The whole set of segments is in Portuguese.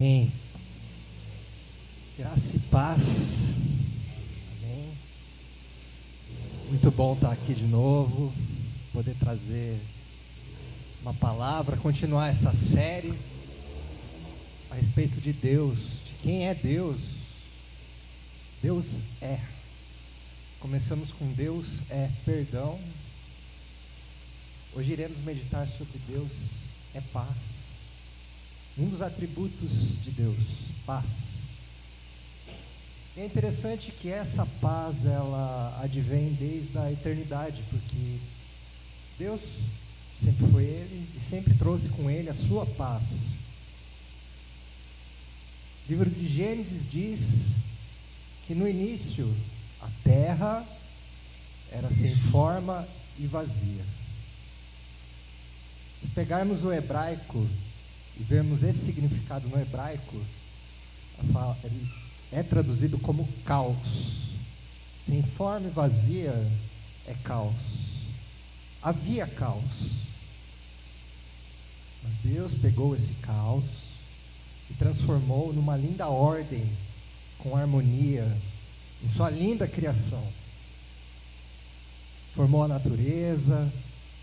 Amém. Graça e paz. Amém. Muito bom estar aqui de novo, poder trazer uma palavra, continuar essa série a respeito de Deus, de quem é Deus. Deus é. Começamos com Deus é perdão. Hoje iremos meditar sobre Deus é paz um dos atributos de Deus, paz. É interessante que essa paz ela advém desde a eternidade, porque Deus sempre foi Ele e sempre trouxe com Ele a sua paz. O livro de Gênesis diz que no início a terra era sem forma e vazia. Se pegarmos o hebraico e vermos esse significado no hebraico, é traduzido como caos. Sem forma e vazia é caos. Havia caos. Mas Deus pegou esse caos e transformou numa linda ordem, com harmonia, em sua linda criação. Formou a natureza,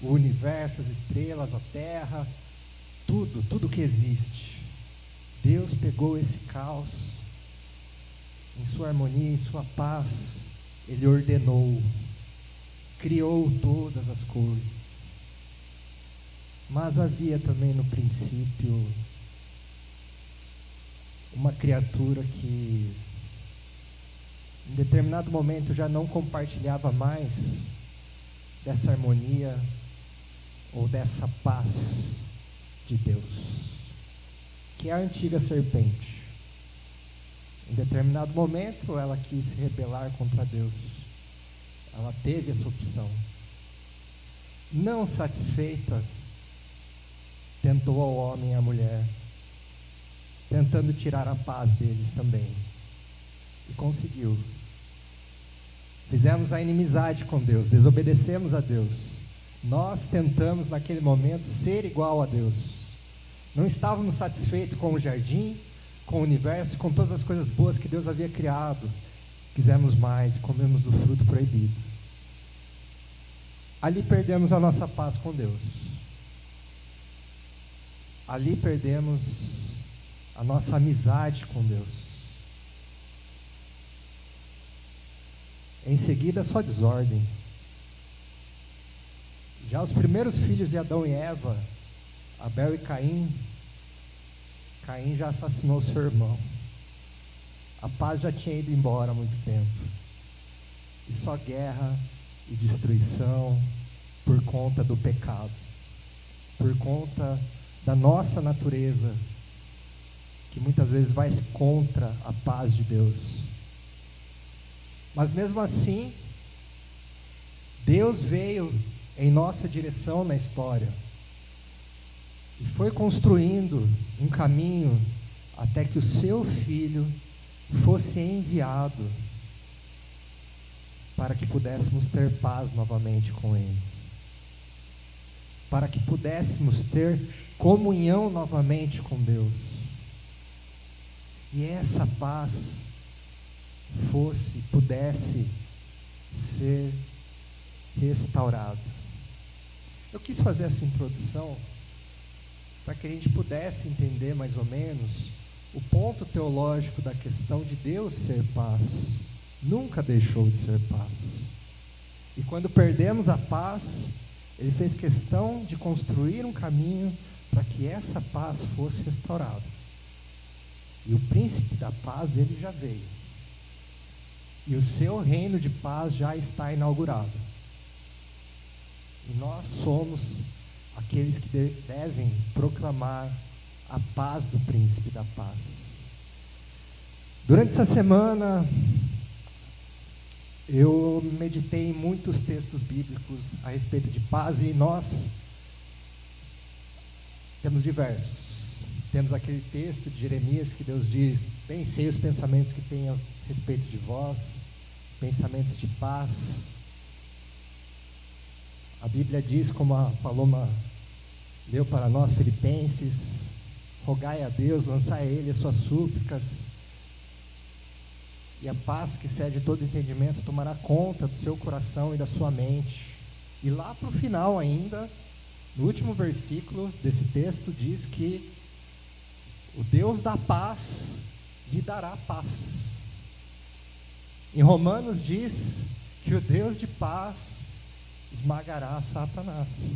o universo, as estrelas, a terra, tudo, tudo que existe. Deus pegou esse caos, em sua harmonia, em sua paz, Ele ordenou, criou todas as coisas. Mas havia também no princípio uma criatura que, em determinado momento, já não compartilhava mais dessa harmonia ou dessa paz de Deus, que é a antiga serpente. Em determinado momento, ela quis se rebelar contra Deus. Ela teve essa opção. Não satisfeita, tentou ao homem e à mulher, tentando tirar a paz deles também. E conseguiu. Fizemos a inimizade com Deus, desobedecemos a Deus. Nós tentamos naquele momento ser igual a Deus. Não estávamos satisfeitos com o jardim, com o universo, com todas as coisas boas que Deus havia criado. Quisemos mais, comemos do fruto proibido. Ali perdemos a nossa paz com Deus. Ali perdemos a nossa amizade com Deus. Em seguida, só desordem. Já os primeiros filhos de Adão e Eva Abel e Caim, Caim já assassinou seu irmão. A paz já tinha ido embora há muito tempo. E só guerra e destruição por conta do pecado, por conta da nossa natureza, que muitas vezes vai contra a paz de Deus. Mas mesmo assim, Deus veio em nossa direção na história e foi construindo um caminho até que o seu filho fosse enviado para que pudéssemos ter paz novamente com ele. Para que pudéssemos ter comunhão novamente com Deus. E essa paz fosse, pudesse ser restaurada. Eu quis fazer essa introdução para que a gente pudesse entender mais ou menos o ponto teológico da questão de Deus ser paz. Nunca deixou de ser paz. E quando perdemos a paz, ele fez questão de construir um caminho para que essa paz fosse restaurada. E o príncipe da paz, ele já veio. E o seu reino de paz já está inaugurado. E nós somos aqueles que devem proclamar a paz do príncipe da paz. Durante essa semana, eu meditei em muitos textos bíblicos a respeito de paz e nós temos diversos. Temos aquele texto de Jeremias que Deus diz: Bem sei os pensamentos que tenho a respeito de vós, pensamentos de paz a Bíblia diz, como a Paloma leu para nós, Filipenses, rogai a Deus, lançai a Ele as suas súplicas, e a paz que excede todo entendimento tomará conta do seu coração e da sua mente. E lá para o final ainda, no último versículo desse texto, diz que o Deus da paz lhe dará paz. Em Romanos diz que o Deus de paz esmagará Satanás.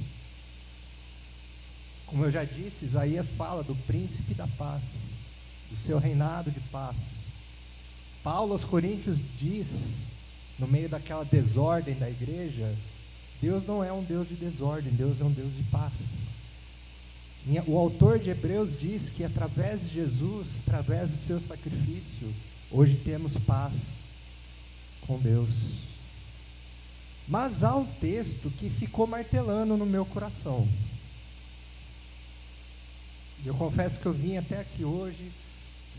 Como eu já disse, Isaías fala do príncipe da paz, do seu reinado de paz. Paulo aos Coríntios diz, no meio daquela desordem da igreja, Deus não é um Deus de desordem, Deus é um Deus de paz. O autor de Hebreus diz que através de Jesus, através do seu sacrifício, hoje temos paz com Deus. Mas há um texto que ficou martelando no meu coração. Eu confesso que eu vim até aqui hoje,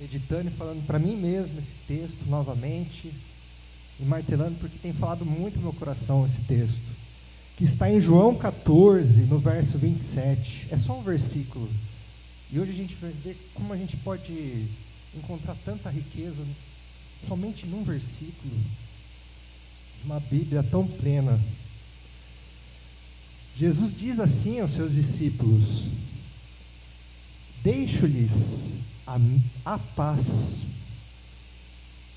meditando e falando para mim mesmo esse texto novamente, e martelando, porque tem falado muito no meu coração esse texto, que está em João 14, no verso 27. É só um versículo. E hoje a gente vai ver como a gente pode encontrar tanta riqueza somente num versículo uma Bíblia tão plena. Jesus diz assim aos seus discípulos: Deixo-lhes a, a paz,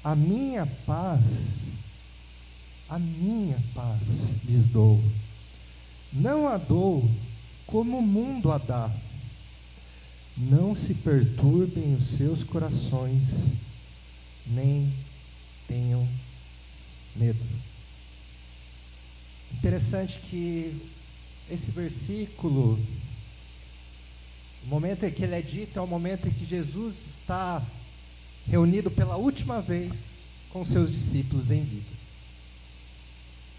a minha paz, a minha paz lhes dou. Não a dou como o mundo a dá. Não se perturbem os seus corações, nem tenham medo. Interessante que esse versículo o momento em que ele é dito é o momento em que Jesus está reunido pela última vez com seus discípulos em vida.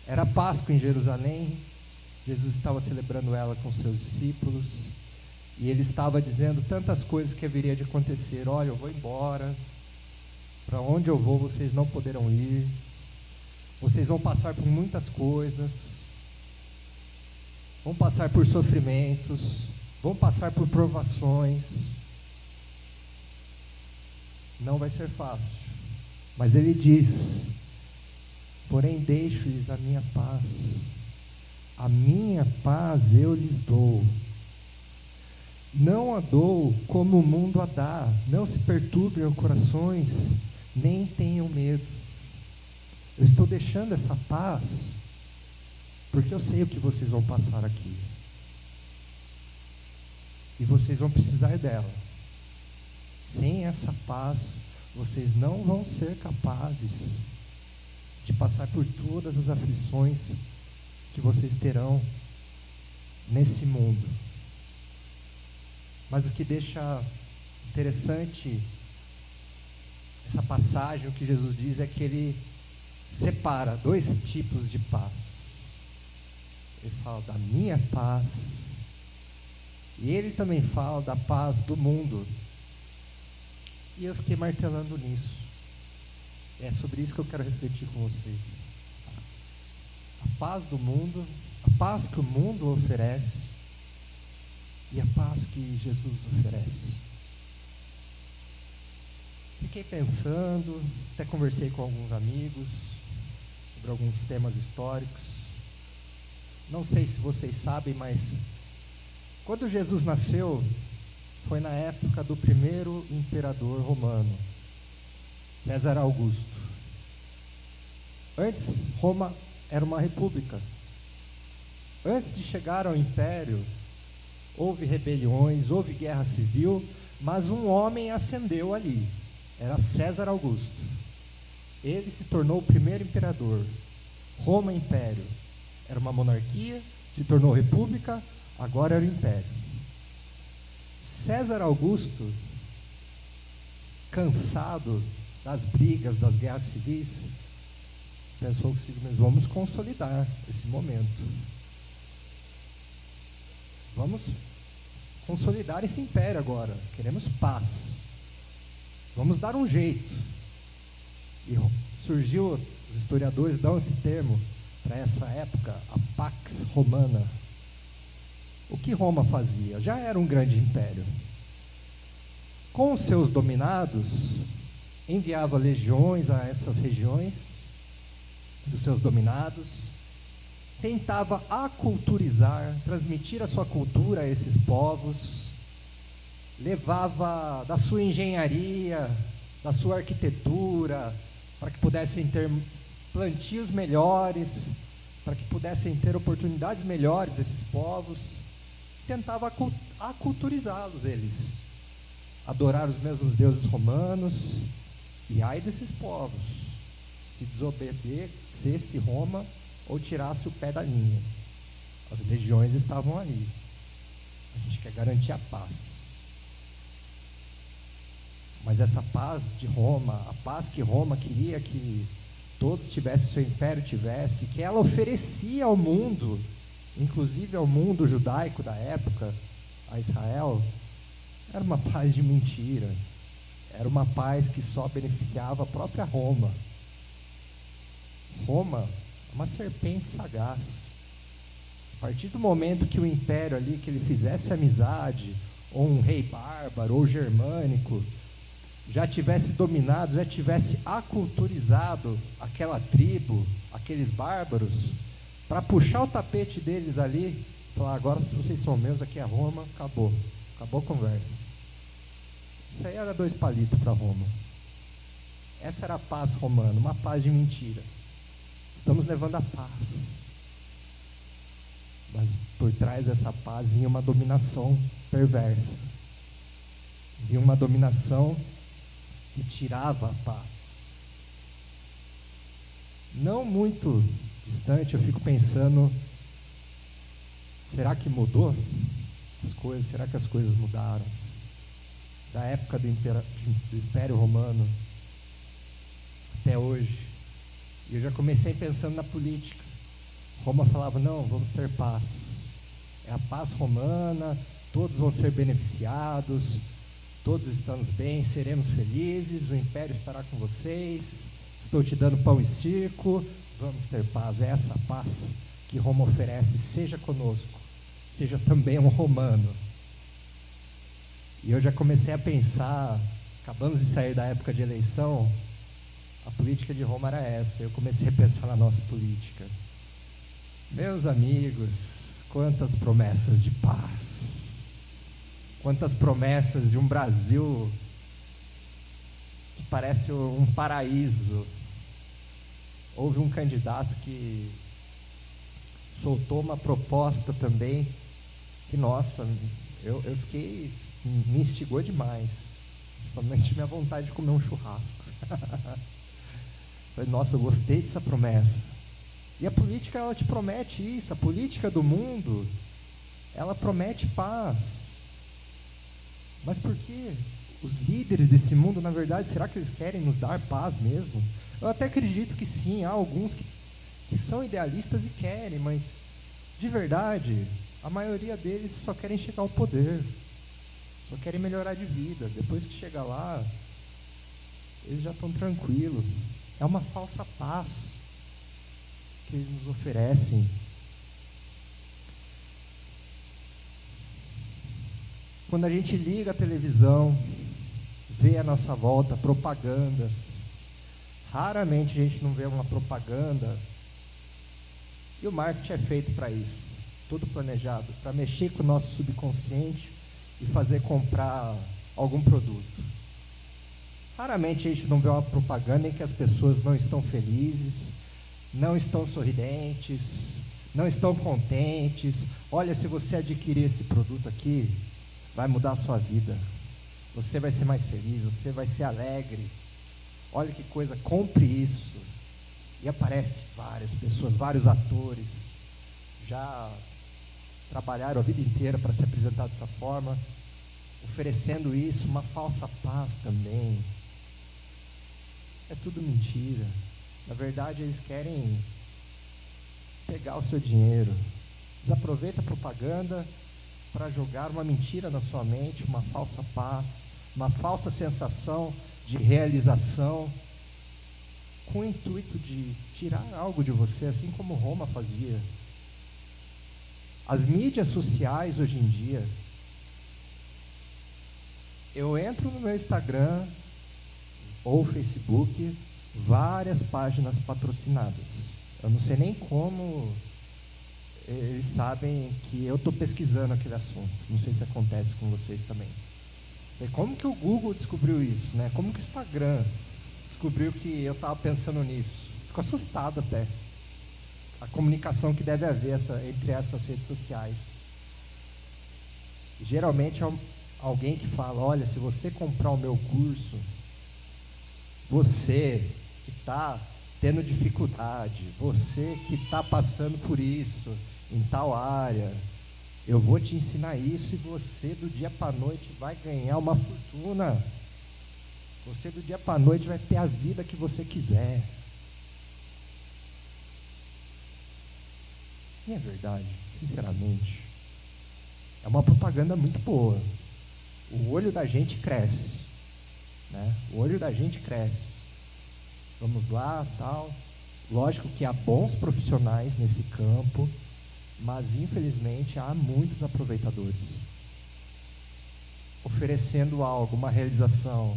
Era Páscoa em Jerusalém, Jesus estava celebrando ela com seus discípulos, e ele estava dizendo tantas coisas que haveria de acontecer. Olha, eu vou embora, para onde eu vou vocês não poderão ir, vocês vão passar por muitas coisas, vão passar por sofrimentos, vão passar por provações. Não vai ser fácil. Mas ele diz: Porém, deixo-lhes a minha paz. A minha paz eu lhes dou. Não a dou como o mundo a dá. Não se perturbem os corações, nem tenham medo. Eu estou deixando essa paz, porque eu sei o que vocês vão passar aqui. E vocês vão precisar dela. Sem essa paz, vocês não vão ser capazes de passar por todas as aflições que vocês terão nesse mundo. Mas o que deixa interessante essa passagem, o que Jesus diz é que ele separa dois tipos de paz. Ele fala da minha paz e ele também fala da paz do mundo. E eu fiquei martelando nisso. É sobre isso que eu quero refletir com vocês. A paz do mundo, a paz que o mundo oferece e a paz que Jesus oferece. Fiquei pensando, até conversei com alguns amigos sobre alguns temas históricos. Não sei se vocês sabem, mas quando Jesus nasceu, foi na época do primeiro imperador romano, César Augusto. Antes, Roma era uma república. Antes de chegar ao império, houve rebeliões, houve guerra civil, mas um homem ascendeu ali. Era César Augusto. Ele se tornou o primeiro imperador. Roma Império. Era uma monarquia, se tornou república, agora era o império. César Augusto, cansado das brigas, das guerras civis, pensou consigo mesmo: vamos consolidar esse momento. Vamos consolidar esse império agora. Queremos paz. Vamos dar um jeito. E surgiu, os historiadores dão esse termo para essa época, a Pax Romana o que Roma fazia? Já era um grande império. com seus dominados, enviava legiões a essas regiões dos seus dominados, tentava aculturizar, transmitir a sua cultura a esses povos, levava da sua engenharia, da sua arquitetura, para que pudessem ter plantios melhores, para que pudessem ter oportunidades melhores esses povos, tentava aculturizá-los eles, adorar os mesmos deuses romanos, e ai desses povos, se desobedecesse Roma ou tirasse o pé da linha. As legiões estavam ali. A gente quer garantir a paz. Mas essa paz de Roma, a paz que Roma queria que todos tivessem, seu império tivesse, que ela oferecia ao mundo, inclusive ao mundo judaico da época, a Israel, era uma paz de mentira. Era uma paz que só beneficiava a própria Roma. Roma uma serpente sagaz. A partir do momento que o império ali, que ele fizesse amizade, ou um rei bárbaro, ou germânico, já tivesse dominado, já tivesse aculturizado aquela tribo, aqueles bárbaros, para puxar o tapete deles ali, falar: agora se vocês são meus, aqui é Roma, acabou, acabou a conversa. Isso aí era dois palitos para Roma. Essa era a paz romana, uma paz de mentira. Estamos levando a paz. Mas por trás dessa paz vinha uma dominação perversa. Vinha uma dominação e tirava a paz. Não muito distante, eu fico pensando: será que mudou as coisas? Será que as coisas mudaram? Da época do do Império Romano até hoje. E eu já comecei pensando na política. Roma falava: não, vamos ter paz. É a paz romana, todos vão ser beneficiados, Todos estamos bem, seremos felizes, o império estará com vocês. Estou te dando pão e circo, vamos ter paz. É essa paz que Roma oferece, seja conosco, seja também um romano. E eu já comecei a pensar, acabamos de sair da época de eleição, a política de Roma era essa. Eu comecei a pensar na nossa política. Meus amigos, quantas promessas de paz Quantas promessas de um Brasil que parece um paraíso. Houve um candidato que soltou uma proposta também que, nossa, eu, eu fiquei, me instigou demais. Principalmente minha vontade de comer um churrasco. Nossa, eu gostei dessa promessa. E a política, ela te promete isso. A política do mundo, ela promete paz. Mas por que os líderes desse mundo, na verdade, será que eles querem nos dar paz mesmo? Eu até acredito que sim, há alguns que, que são idealistas e querem, mas de verdade, a maioria deles só querem chegar ao poder, só querem melhorar de vida. Depois que chega lá, eles já estão tranquilos. É uma falsa paz que eles nos oferecem. Quando a gente liga a televisão, vê a nossa volta propagandas, raramente a gente não vê uma propaganda. E o marketing é feito para isso, tudo planejado, para mexer com o nosso subconsciente e fazer comprar algum produto. Raramente a gente não vê uma propaganda em que as pessoas não estão felizes, não estão sorridentes, não estão contentes. Olha, se você adquirir esse produto aqui, vai mudar a sua vida. Você vai ser mais feliz, você vai ser alegre. Olha que coisa, compre isso. E aparece várias pessoas, vários atores, já trabalharam a vida inteira para se apresentar dessa forma, oferecendo isso, uma falsa paz também. É tudo mentira. Na verdade, eles querem pegar o seu dinheiro. Desaproveita a propaganda para jogar uma mentira na sua mente, uma falsa paz, uma falsa sensação de realização, com o intuito de tirar algo de você, assim como Roma fazia. As mídias sociais hoje em dia, eu entro no meu Instagram ou Facebook, várias páginas patrocinadas. Eu não sei nem como eles sabem que eu estou pesquisando aquele assunto. Não sei se acontece com vocês também. E como que o Google descobriu isso, né? Como que o Instagram descobriu que eu estava pensando nisso? Fico assustado até. A comunicação que deve haver essa, entre essas redes sociais. geralmente é alguém que fala, olha, se você comprar o meu curso, você que está tendo dificuldade, você que está passando por isso em tal área, eu vou te ensinar isso e você do dia para noite vai ganhar uma fortuna. Você do dia para noite vai ter a vida que você quiser. E é verdade, sinceramente. É uma propaganda muito boa. O olho da gente cresce. Né? O olho da gente cresce. Vamos lá, tal. Lógico que há bons profissionais nesse campo mas infelizmente há muitos aproveitadores oferecendo algo, uma realização,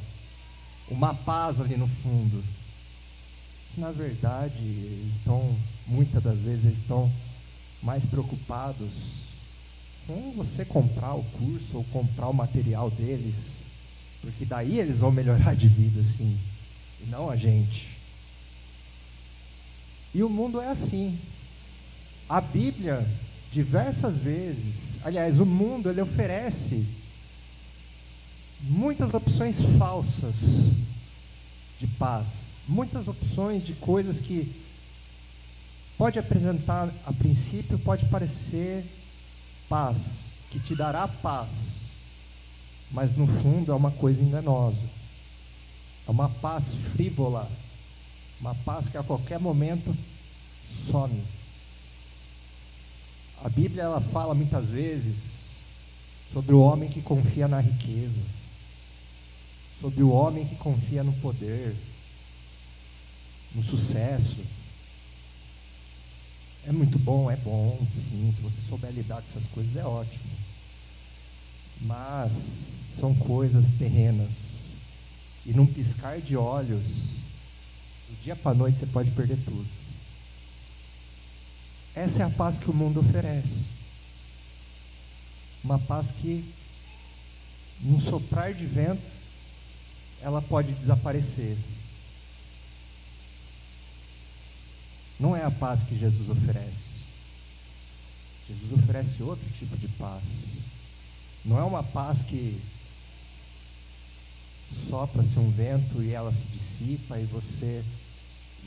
uma paz ali no fundo. Que na verdade estão, muitas das vezes, estão mais preocupados com você comprar o curso ou comprar o material deles, porque daí eles vão melhorar de vida, sim, e não a gente. E o mundo é assim. A Bíblia, diversas vezes, aliás, o mundo, ele oferece muitas opções falsas de paz, muitas opções de coisas que pode apresentar a princípio, pode parecer paz, que te dará paz, mas no fundo é uma coisa enganosa. É uma paz frívola, uma paz que a qualquer momento some. A Bíblia ela fala muitas vezes sobre o homem que confia na riqueza, sobre o homem que confia no poder, no sucesso. É muito bom, é bom, sim, se você souber lidar com essas coisas é ótimo. Mas são coisas terrenas. E num piscar de olhos, do dia para noite você pode perder tudo. Essa é a paz que o mundo oferece. Uma paz que, num soprar de vento, ela pode desaparecer. Não é a paz que Jesus oferece. Jesus oferece outro tipo de paz. Não é uma paz que sopra-se um vento e ela se dissipa e você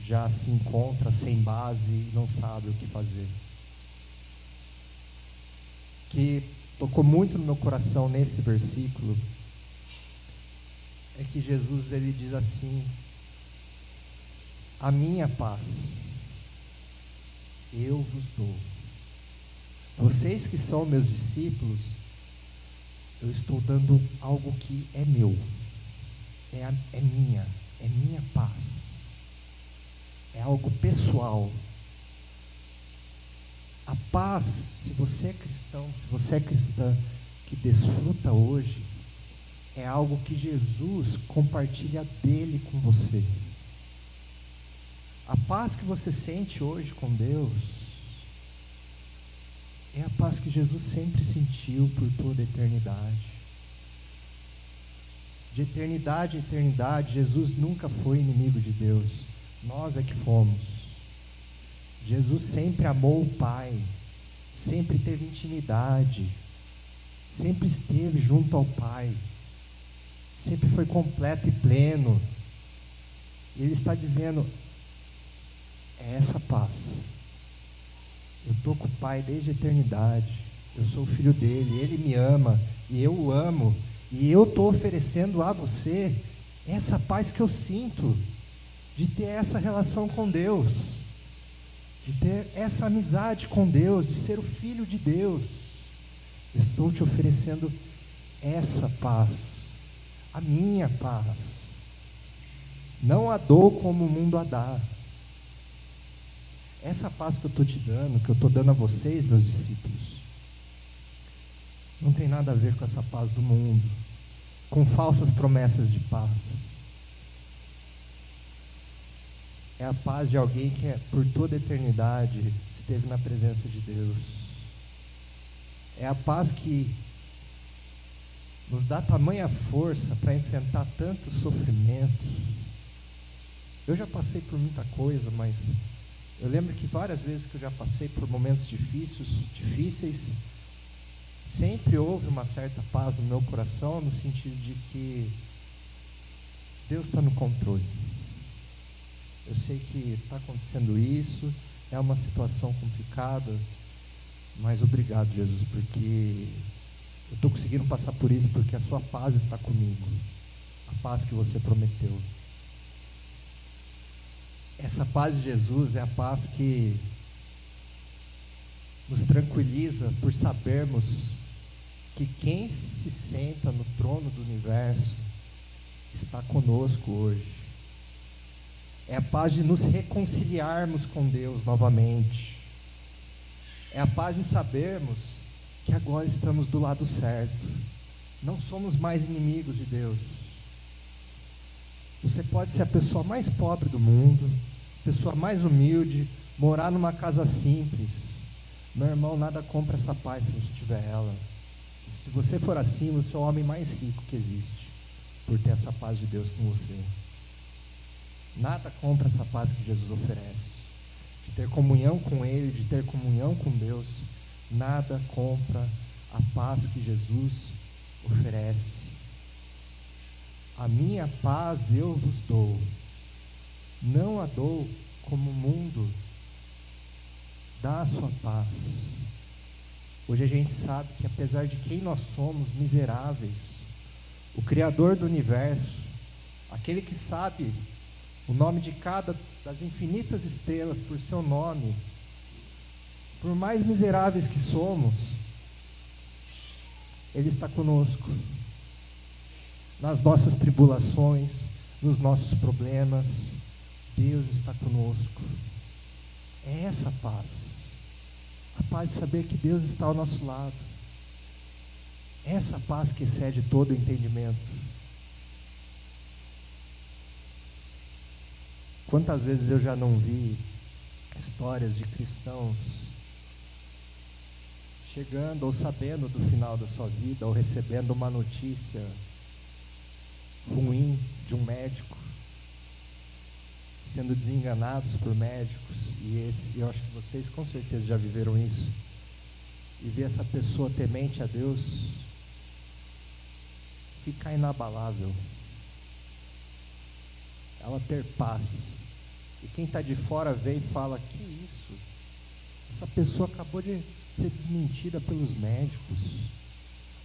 já se encontra sem base e não sabe o que fazer. Que tocou muito no meu coração nesse versículo é que Jesus ele diz assim: A minha paz eu vos dou. Vocês que são meus discípulos, eu estou dando algo que é meu, é, a, é minha, é minha paz é algo pessoal. A paz, se você é cristão, se você é cristã que desfruta hoje, é algo que Jesus compartilha dele com você. A paz que você sente hoje com Deus é a paz que Jesus sempre sentiu por toda a eternidade. De eternidade a eternidade, Jesus nunca foi inimigo de Deus. Nós é que fomos. Jesus sempre amou o Pai, sempre teve intimidade, sempre esteve junto ao Pai, sempre foi completo e pleno. Ele está dizendo: é essa paz. Eu estou com o Pai desde a eternidade. Eu sou filho dele, ele me ama e eu o amo. E eu estou oferecendo a você essa paz que eu sinto de ter essa relação com Deus, de ter essa amizade com Deus, de ser o filho de Deus. Eu estou te oferecendo essa paz, a minha paz. Não a dou como o mundo a dá. Essa paz que eu estou te dando, que eu estou dando a vocês, meus discípulos, não tem nada a ver com essa paz do mundo. com falsas promessas de paz. É a paz de alguém que, por toda a eternidade, esteve na presença de Deus. É a paz que nos dá tamanha força para enfrentar tantos sofrimentos. Eu já passei por muita coisa, mas eu lembro que várias vezes que eu já passei por momentos difíceis, difíceis, sempre houve uma certa paz no meu coração, no sentido de que Deus está no controle. Eu sei que está acontecendo isso, é uma situação complicada, mas obrigado, Jesus, porque eu estou conseguindo passar por isso porque a sua paz está comigo. A paz que você prometeu. Essa paz de Jesus é a paz que nos tranquiliza por sabermos que quem se senta no trono do universo está conosco hoje. É a paz de nos reconciliarmos com Deus novamente. É a paz de sabermos que agora estamos do lado certo. Não somos mais inimigos de Deus. Você pode ser a pessoa mais pobre do mundo, a pessoa mais humilde, morar numa casa simples. Meu irmão, nada compra essa paz se você tiver ela. Se você for assim, você é o homem mais rico que existe, por ter essa paz de Deus com você. Nada compra essa paz que Jesus oferece. De ter comunhão com Ele, de ter comunhão com Deus, nada compra a paz que Jesus oferece. A minha paz eu vos dou, não a dou como o mundo dá a sua paz. Hoje a gente sabe que apesar de quem nós somos, miseráveis, o Criador do universo, aquele que sabe o nome de cada das infinitas estrelas por seu nome, por mais miseráveis que somos, Ele está conosco. Nas nossas tribulações, nos nossos problemas, Deus está conosco. É essa paz a paz de saber que Deus está ao nosso lado. Essa paz que excede todo o entendimento. Quantas vezes eu já não vi histórias de cristãos chegando ou sabendo do final da sua vida, ou recebendo uma notícia ruim de um médico, sendo desenganados por médicos, e esse, eu acho que vocês com certeza já viveram isso, e ver essa pessoa temente a Deus ficar inabalável, ela ter paz. E quem está de fora vê e fala: Que isso? Essa pessoa acabou de ser desmentida pelos médicos.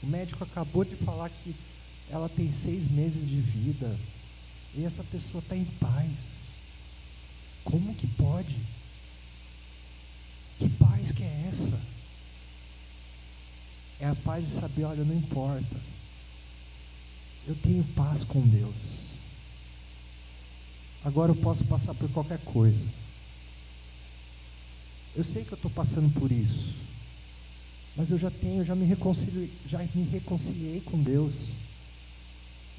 O médico acabou de falar que ela tem seis meses de vida. E essa pessoa está em paz. Como que pode? Que paz que é essa? É a paz de saber, olha, não importa. Eu tenho paz com Deus. Agora eu posso passar por qualquer coisa. Eu sei que eu estou passando por isso. Mas eu já tenho, já me reconciliei, já me reconciliei com Deus.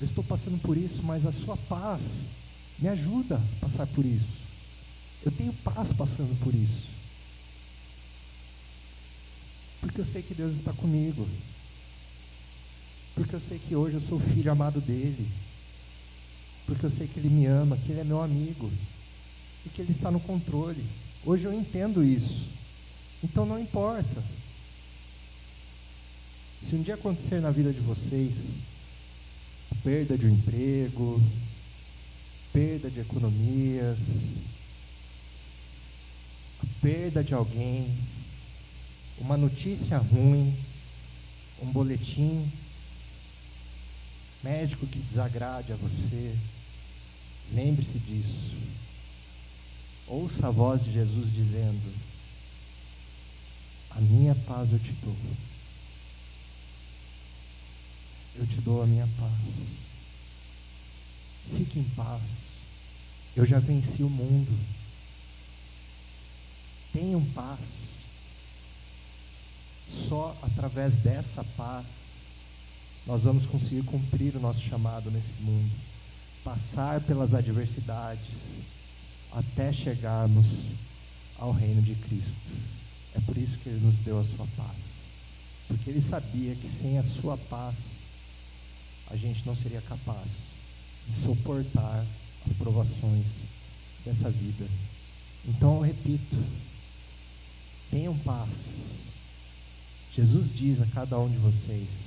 Eu estou passando por isso, mas a sua paz me ajuda a passar por isso. Eu tenho paz passando por isso. Porque eu sei que Deus está comigo. Porque eu sei que hoje eu sou filho amado dele. Porque eu sei que ele me ama, que ele é meu amigo. E que ele está no controle. Hoje eu entendo isso. Então não importa. Se um dia acontecer na vida de vocês perda de um emprego, perda de economias, perda de alguém, uma notícia ruim, um boletim médico que desagrade a você, lembre-se disso. Ouça a voz de Jesus dizendo: A minha paz eu te dou. Eu te dou a minha paz. Fique em paz. Eu já venci o mundo. Tenham paz. Só através dessa paz nós vamos conseguir cumprir o nosso chamado nesse mundo, passar pelas adversidades até chegarmos ao reino de Cristo. É por isso que Ele nos deu a sua paz, porque Ele sabia que sem a sua paz a gente não seria capaz de suportar as provações dessa vida. Então eu repito, tenham paz. Jesus diz a cada um de vocês: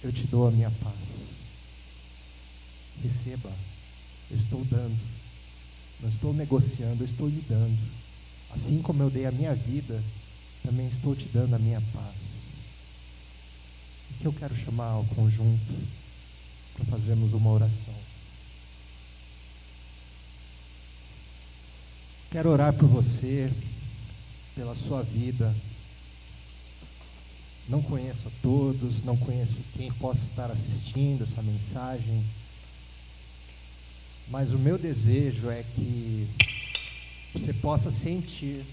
Eu te dou a minha paz. Receba, eu estou dando, não estou negociando, eu estou lhe dando. Assim como eu dei a minha vida, também estou te dando a minha paz. O que eu quero chamar ao conjunto para fazermos uma oração. Quero orar por você, pela sua vida. Não conheço a todos, não conheço quem possa estar assistindo essa mensagem, mas o meu desejo é que você possa sentir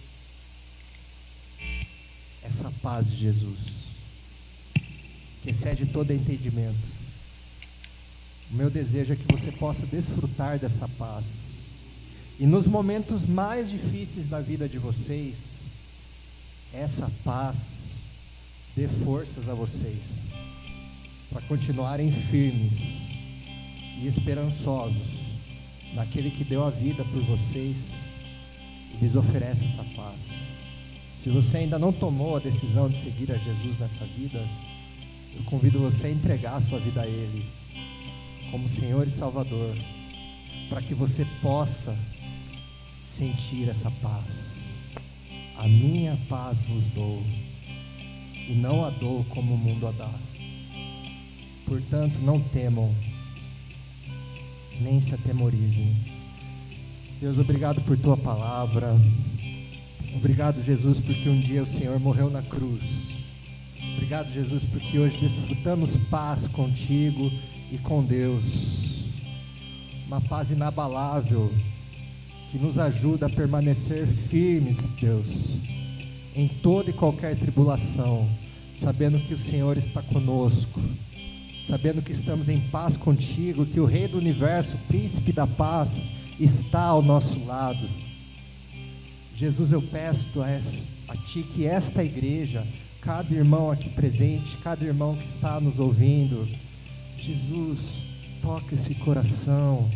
essa paz de Jesus, que excede todo entendimento. O meu desejo é que você possa desfrutar dessa paz. E nos momentos mais difíceis da vida de vocês, essa paz dê forças a vocês para continuarem firmes e esperançosos naquele que deu a vida por vocês e lhes oferece essa paz. Se você ainda não tomou a decisão de seguir a Jesus nessa vida, eu convido você a entregar a sua vida a Ele como Senhor e Salvador, para que você possa sentir essa paz. A minha paz vos dou, e não a dou como o mundo a dá. Portanto, não temam, nem se atemorizem. Deus, obrigado por tua palavra. Obrigado, Jesus, porque um dia o Senhor morreu na cruz. Obrigado, Jesus, porque hoje desfrutamos paz contigo e com Deus. Uma paz inabalável que nos ajuda a permanecer firmes, Deus, em toda e qualquer tribulação, sabendo que o Senhor está conosco, sabendo que estamos em paz contigo, que o Rei do universo, Príncipe da paz, está ao nosso lado. Jesus, eu peço a, Ti que esta igreja, cada irmão aqui presente, cada irmão que está nos ouvindo, Jesus, toca esse coração.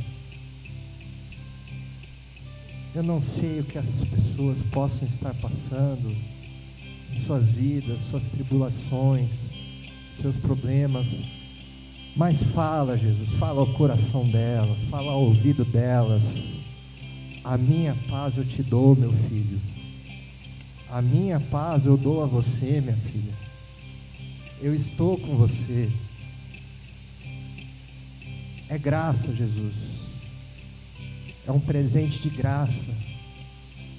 Eu não sei o que essas pessoas possam estar passando em suas vidas, suas tribulações, seus problemas. Mas fala, Jesus, fala ao coração delas, fala ao ouvido delas. A minha paz eu te dou, meu filho. A minha paz eu dou a você, minha filha. Eu estou com você. É graça, Jesus. É um presente de graça,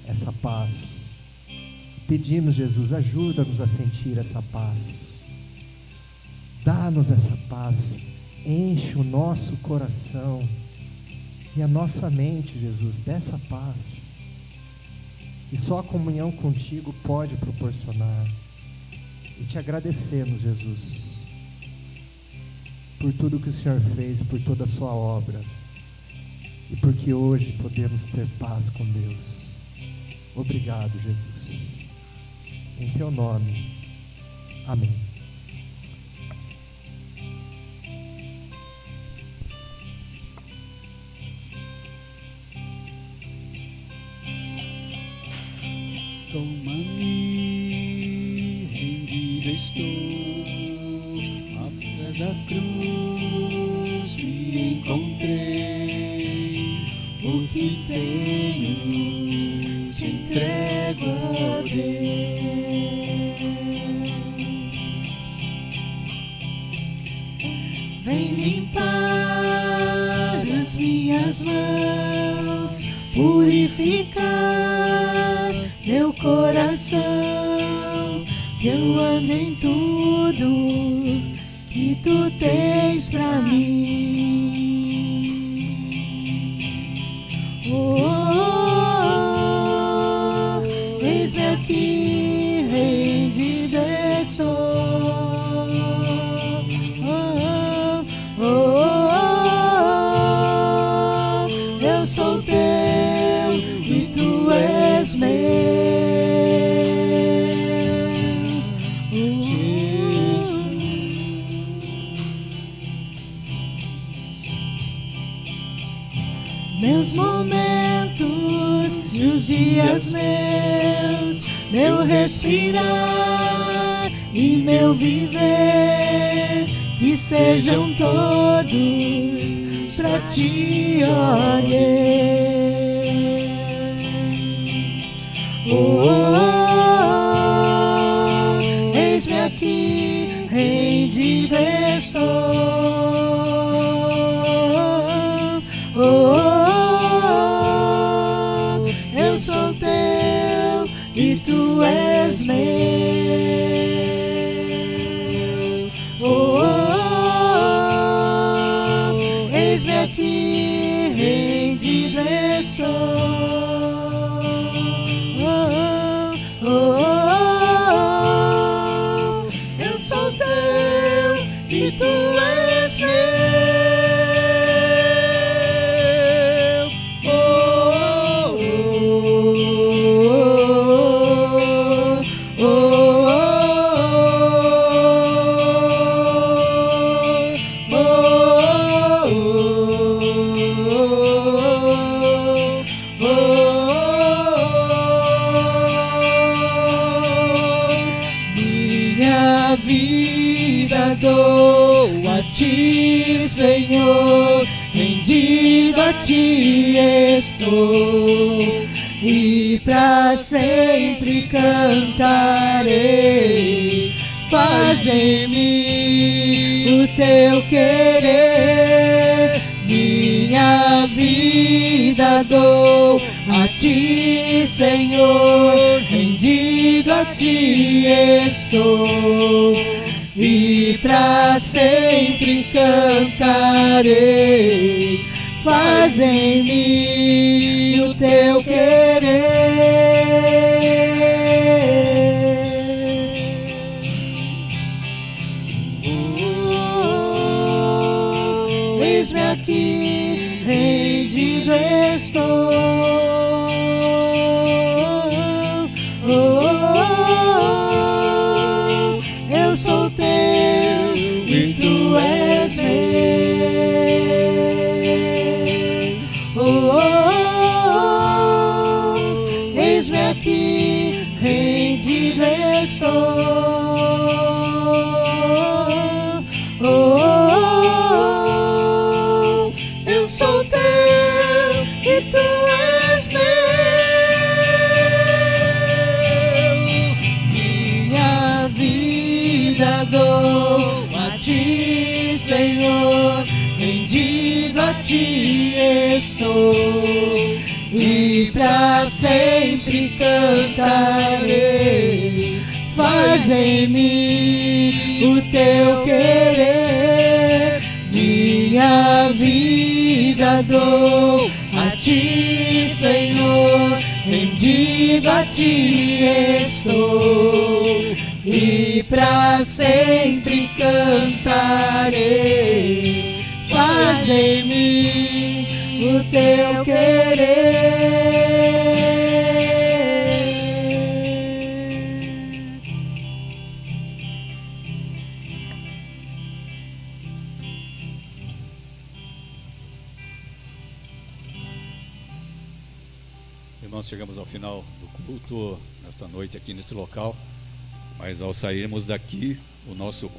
essa paz. Pedimos, Jesus, ajuda-nos a sentir essa paz. Dá-nos essa paz. Enche o nosso coração e a nossa mente, Jesus, dessa paz. Que só a comunhão contigo pode proporcionar. E te agradecemos, Jesus por tudo que o Senhor fez, por toda a sua obra. E porque hoje podemos ter paz com Deus. Obrigado, Jesus. Em teu nome. Amém. Meus momentos e os dias meus, meu respirar e meu viver, que sejam todos pra ti, ó Deus. Oh, oh, oh, oh, oh, e para sempre cantarei. Faz em mim o teu querer, minha vida dou a ti, Senhor, rendido a ti estou, e para sempre cantarei. Faz em mim o teu querer. Estou, e para sempre cantarei. Faz em mim o teu querer, minha vida dou a ti, Senhor, rendido a ti estou, e para sempre cantarei. Faz em mim o teu querer. Irmãos, chegamos ao final do culto nesta noite aqui neste local, mas ao sairmos daqui, o nosso culto